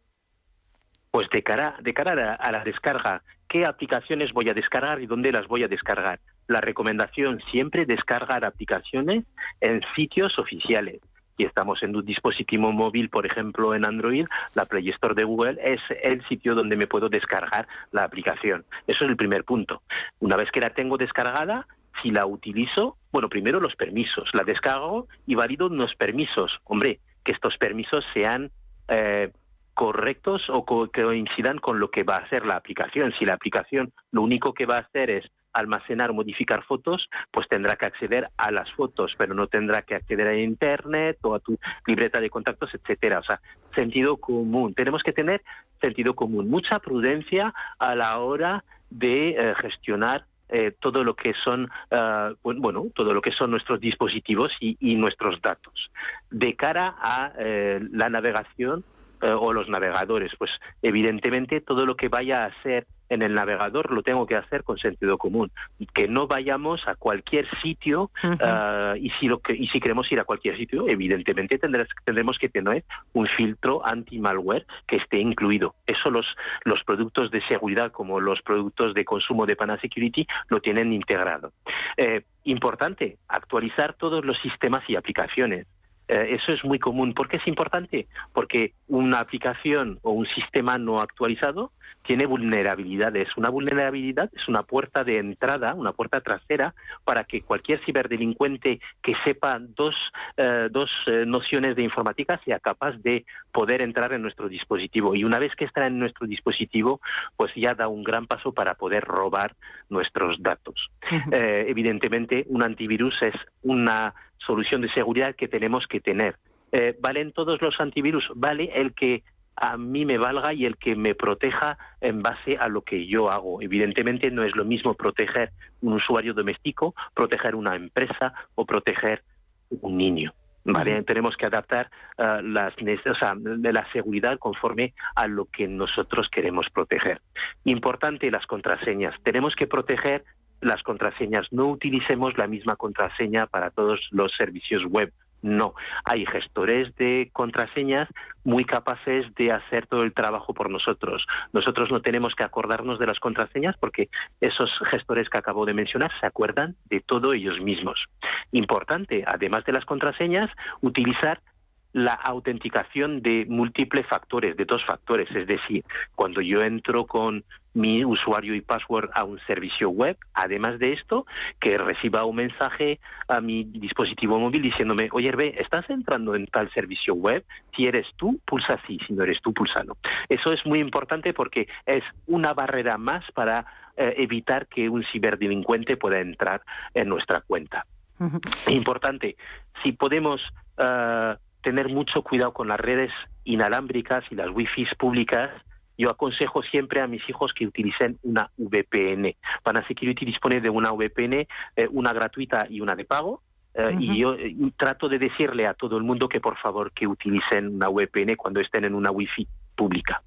Pues de cara, de cara a la descarga, ¿qué aplicaciones voy a descargar y dónde las voy a descargar? La recomendación siempre descargar aplicaciones en sitios oficiales y estamos en un dispositivo móvil, por ejemplo, en Android, la Play Store de Google es el sitio donde me puedo descargar la aplicación. Eso es el primer punto. Una vez que la tengo descargada, si la utilizo, bueno, primero los permisos, la descargo y valido unos permisos. Hombre, que estos permisos sean eh, correctos o coincidan con lo que va a hacer la aplicación. Si la aplicación lo único que va a hacer es almacenar modificar fotos, pues tendrá que acceder a las fotos, pero no tendrá que acceder a Internet o a tu libreta de contactos, etcétera. O sea, sentido común. Tenemos que tener sentido común, mucha prudencia a la hora de eh, gestionar eh, todo lo que son eh, bueno todo lo que son nuestros dispositivos y, y nuestros datos de cara a la navegación o los navegadores pues evidentemente todo lo que vaya a ser en el navegador lo tengo que hacer con sentido común. Que no vayamos a cualquier sitio ah, y si lo que y si queremos ir a cualquier sitio evidentemente tendremos que tener un filtro anti malware que esté incluido. Eso los los productos de seguridad como los productos de consumo de Pana Security lo tienen integrado. Eh, importante actualizar todos los sistemas y aplicaciones eh, eso es muy común. ¿Por qué es importante? Porque una aplicación o un sistema no actualizado tiene vulnerabilidades. Una vulnerabilidad es una puerta de entrada, una puerta trasera para que cualquier ciberdelincuente que sepa dos, eh, dos eh, nociones de informática sea capaz de poder entrar en nuestro dispositivo. Y una vez que está en nuestro dispositivo, pues ya da un gran paso para poder robar nuestros datos. evidentemente, un antivirus es una solución de seguridad que tenemos que tener. Eh, ¿Valen todos los antivirus? Vale el que a mí me valga y el que me proteja en base a lo que yo hago. Evidentemente no es lo mismo proteger un usuario doméstico, proteger una empresa o proteger un niño. ¿vale? Tenemos que adaptar uh, las, o sea, de la seguridad conforme a lo que nosotros queremos proteger. Importante las contraseñas. Tenemos que proteger las contraseñas. No utilicemos la misma contraseña para todos los servicios web. No, hay gestores de contraseñas muy capaces de hacer todo el trabajo por nosotros. Nosotros no tenemos que acordarnos de las contraseñas porque esos gestores que acabo de mencionar se acuerdan de todo ellos mismos. Importante, además de las contraseñas, utilizar la autenticación de múltiples factores, de dos factores. Es decir, cuando yo entro con mi usuario y password a un servicio web, además de esto, que reciba un mensaje a mi dispositivo móvil diciéndome, oye, ve, estás entrando en tal servicio web, si eres tú, pulsa sí, si no eres tú, pulsa no. Eso es muy importante porque es una barrera más para eh, evitar que un ciberdelincuente pueda entrar en nuestra cuenta. Importante, si podemos uh, tener mucho cuidado con las redes inalámbricas y las wifi públicas. Yo aconsejo siempre a mis hijos que utilicen una VPN. Security dispone de una VPN, eh, una gratuita y una de pago. Eh, y yo eh, trato de decirle a todo el mundo que por favor que utilicen una VPN cuando estén en una wifi pública.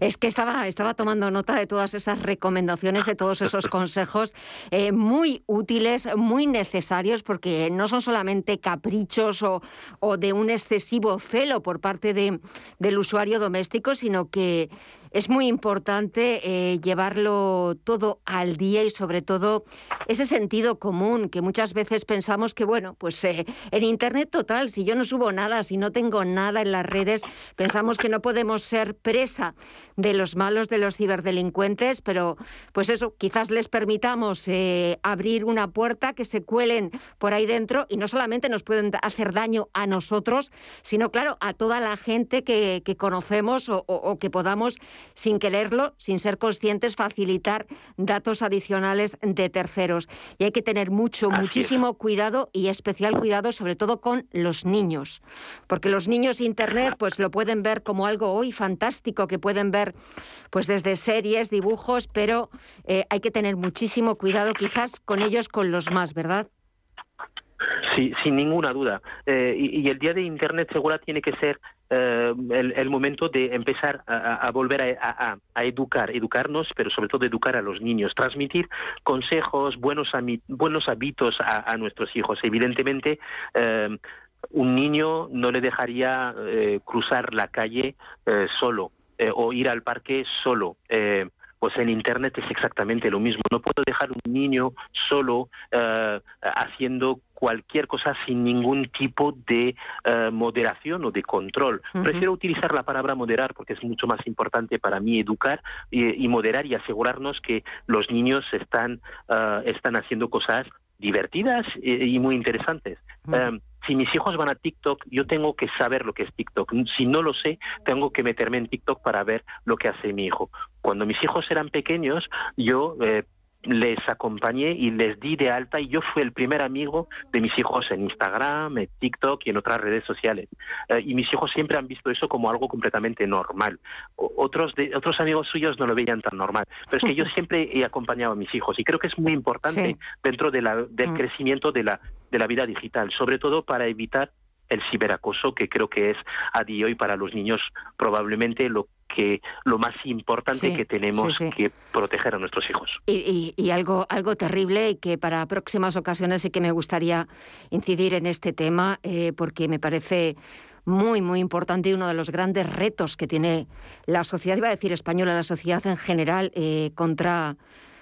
Es que estaba, estaba tomando nota de todas esas recomendaciones, de todos esos consejos eh, muy útiles, muy necesarios, porque no son solamente caprichos o, o de un excesivo celo por parte de, del usuario doméstico, sino que es muy importante eh, llevarlo todo al día y sobre todo ese sentido común que muchas veces pensamos que, bueno, pues eh, en Internet total, si yo no subo nada, si no tengo nada en las redes, pensamos que no podemos ser presa de los malos, de los ciberdelincuentes, pero pues eso, quizás les permitamos eh, abrir una puerta, que se cuelen por ahí dentro y no solamente nos pueden hacer daño a nosotros, sino claro, a toda la gente que, conocemos o que podamos sin quererlo, sin ser conscientes, facilitar datos adicionales de terceros. Y hay que tener mucho, muchísimo cuidado y especial cuidado, sobre todo con los niños. Porque los niños Internet pues lo pueden ver como algo hoy fantástico, que pueden ver pues desde series, dibujos, pero eh, hay que tener muchísimo cuidado quizás con ellos, con los más, ¿verdad? Sí, sin ninguna duda. Eh, y, el día de Internet segura tiene que ser eh, el, momento de empezar a, volver a, educar, educarnos, pero sobre todo educar a los niños, transmitir consejos, buenos, buenos hábitos a, nuestros hijos. Evidentemente, eh, un niño no le dejaría eh, cruzar la calle solo o ir al parque solo pues en Internet es exactamente lo mismo. No puedo dejar un niño solo eh, haciendo cualquier cosa sin ningún tipo de eh, moderación o de control. Prefiero utilizar la palabra moderar porque es mucho más importante para mí educar y, moderar y asegurarnos que los niños están, eh, están haciendo cosas divertidas y, muy interesantes si mis hijos van a TikTok, yo tengo que saber lo que es TikTok. Si no lo sé, tengo que meterme en TikTok para ver lo que hace mi hijo. Cuando mis hijos eran pequeños, yo eh, les acompañé y les di de alta y yo fui el primer amigo de mis hijos en Instagram, en TikTok y en otras redes sociales. Eh, y mis hijos siempre han visto eso como algo completamente normal. otros, de, otros amigos suyos no lo veían tan normal. Pero es que yo siempre he acompañado a mis hijos y creo que es muy importante dentro de la, del mm. crecimiento de la, de la vida digital, sobre todo para evitar el ciberacoso, que creo que es a día de hoy para los niños probablemente lo que lo más importante que tenemos que proteger a nuestros hijos. Y, algo, algo terrible y que para próximas ocasiones sí que me gustaría incidir en este tema eh, porque me parece muy, muy importante y uno de los grandes retos que tiene la sociedad, iba a decir española, la sociedad en general eh, contra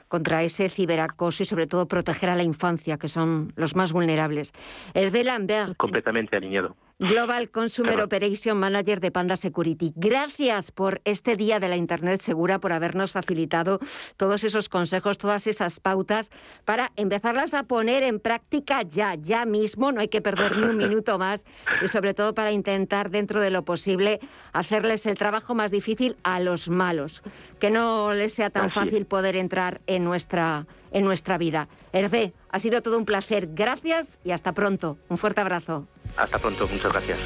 contra ese ciberacoso y sobre todo proteger a la infancia, que son los más vulnerables. Hervé Lambert. Completamente alineado. Global Consumer Operation Manager de Panda Security. Gracias por este día de la Internet segura, por habernos facilitado todos esos consejos, todas esas pautas para empezarlas a poner en práctica ya, ya mismo. No hay que perder ni un minuto más y sobre todo para intentar dentro de lo posible hacerles el trabajo más difícil a los malos, que no les sea tan fácil poder entrar en nuestra en nuestra vida. Hervé, ha sido todo un placer. Gracias y hasta pronto. Un fuerte abrazo. Hasta pronto, muchas gracias.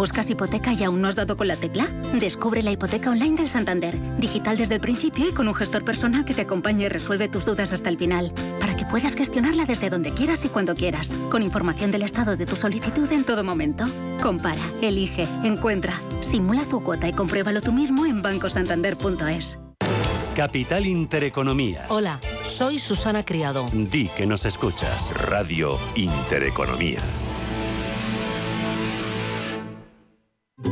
¿Buscas hipoteca y aún no has dado con la tecla? Descubre la hipoteca online del Santander, digital desde el principio y con un gestor personal que te acompañe y resuelve tus dudas hasta el final, para puedas gestionarla desde donde quieras y cuando quieras, con información del estado de tu solicitud en todo momento. Compara, elige, encuentra, simula tu cuota y compruébalo tú mismo en bancosantander.es. Capital Intereconomía. Hola, soy Susana Criado. Di que nos escuchas. Radio Intereconomía.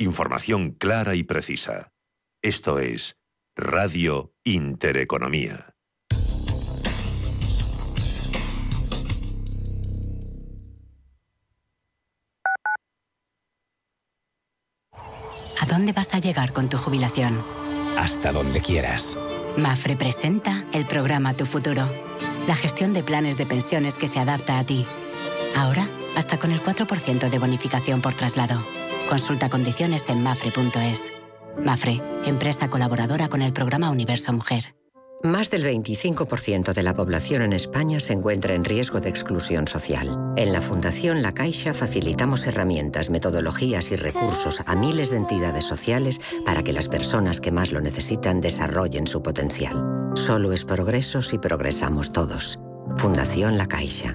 Información clara y precisa. Esto es Radio Intereconomía. ¿A dónde vas a llegar con tu jubilación? Hasta donde quieras. Mafre presenta el programa Tu Futuro, la gestión de planes de pensiones que se adapta a ti. Ahora, hasta con el 4% de bonificación por traslado. Consulta condiciones en mafre.es. Mafre, empresa colaboradora con el programa Universo Mujer. Más del 25% de la población en España se encuentra en riesgo de exclusión social. En la Fundación La Caixa facilitamos herramientas, metodologías y recursos a miles de entidades sociales para que las personas que más lo necesitan desarrollen su potencial. Solo es progreso si progresamos todos. Fundación La Caixa.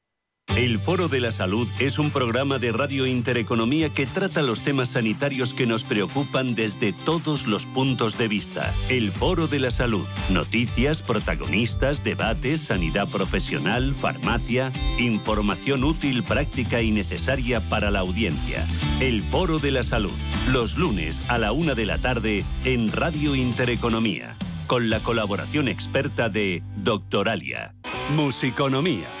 El Foro de la Salud es un programa de Radio Intereconomía que trata los temas sanitarios que nos preocupan desde todos los puntos de vista. El Foro de la Salud. Noticias, protagonistas, debates, sanidad profesional, farmacia, información útil, práctica y necesaria para la audiencia. El Foro de la Salud. Los lunes a la una de la tarde en Radio Intereconomía. Con la colaboración experta de Doctoralia. Musiconomía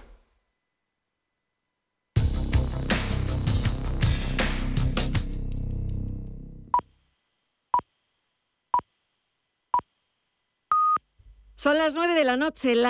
Son las nueve de la noche, las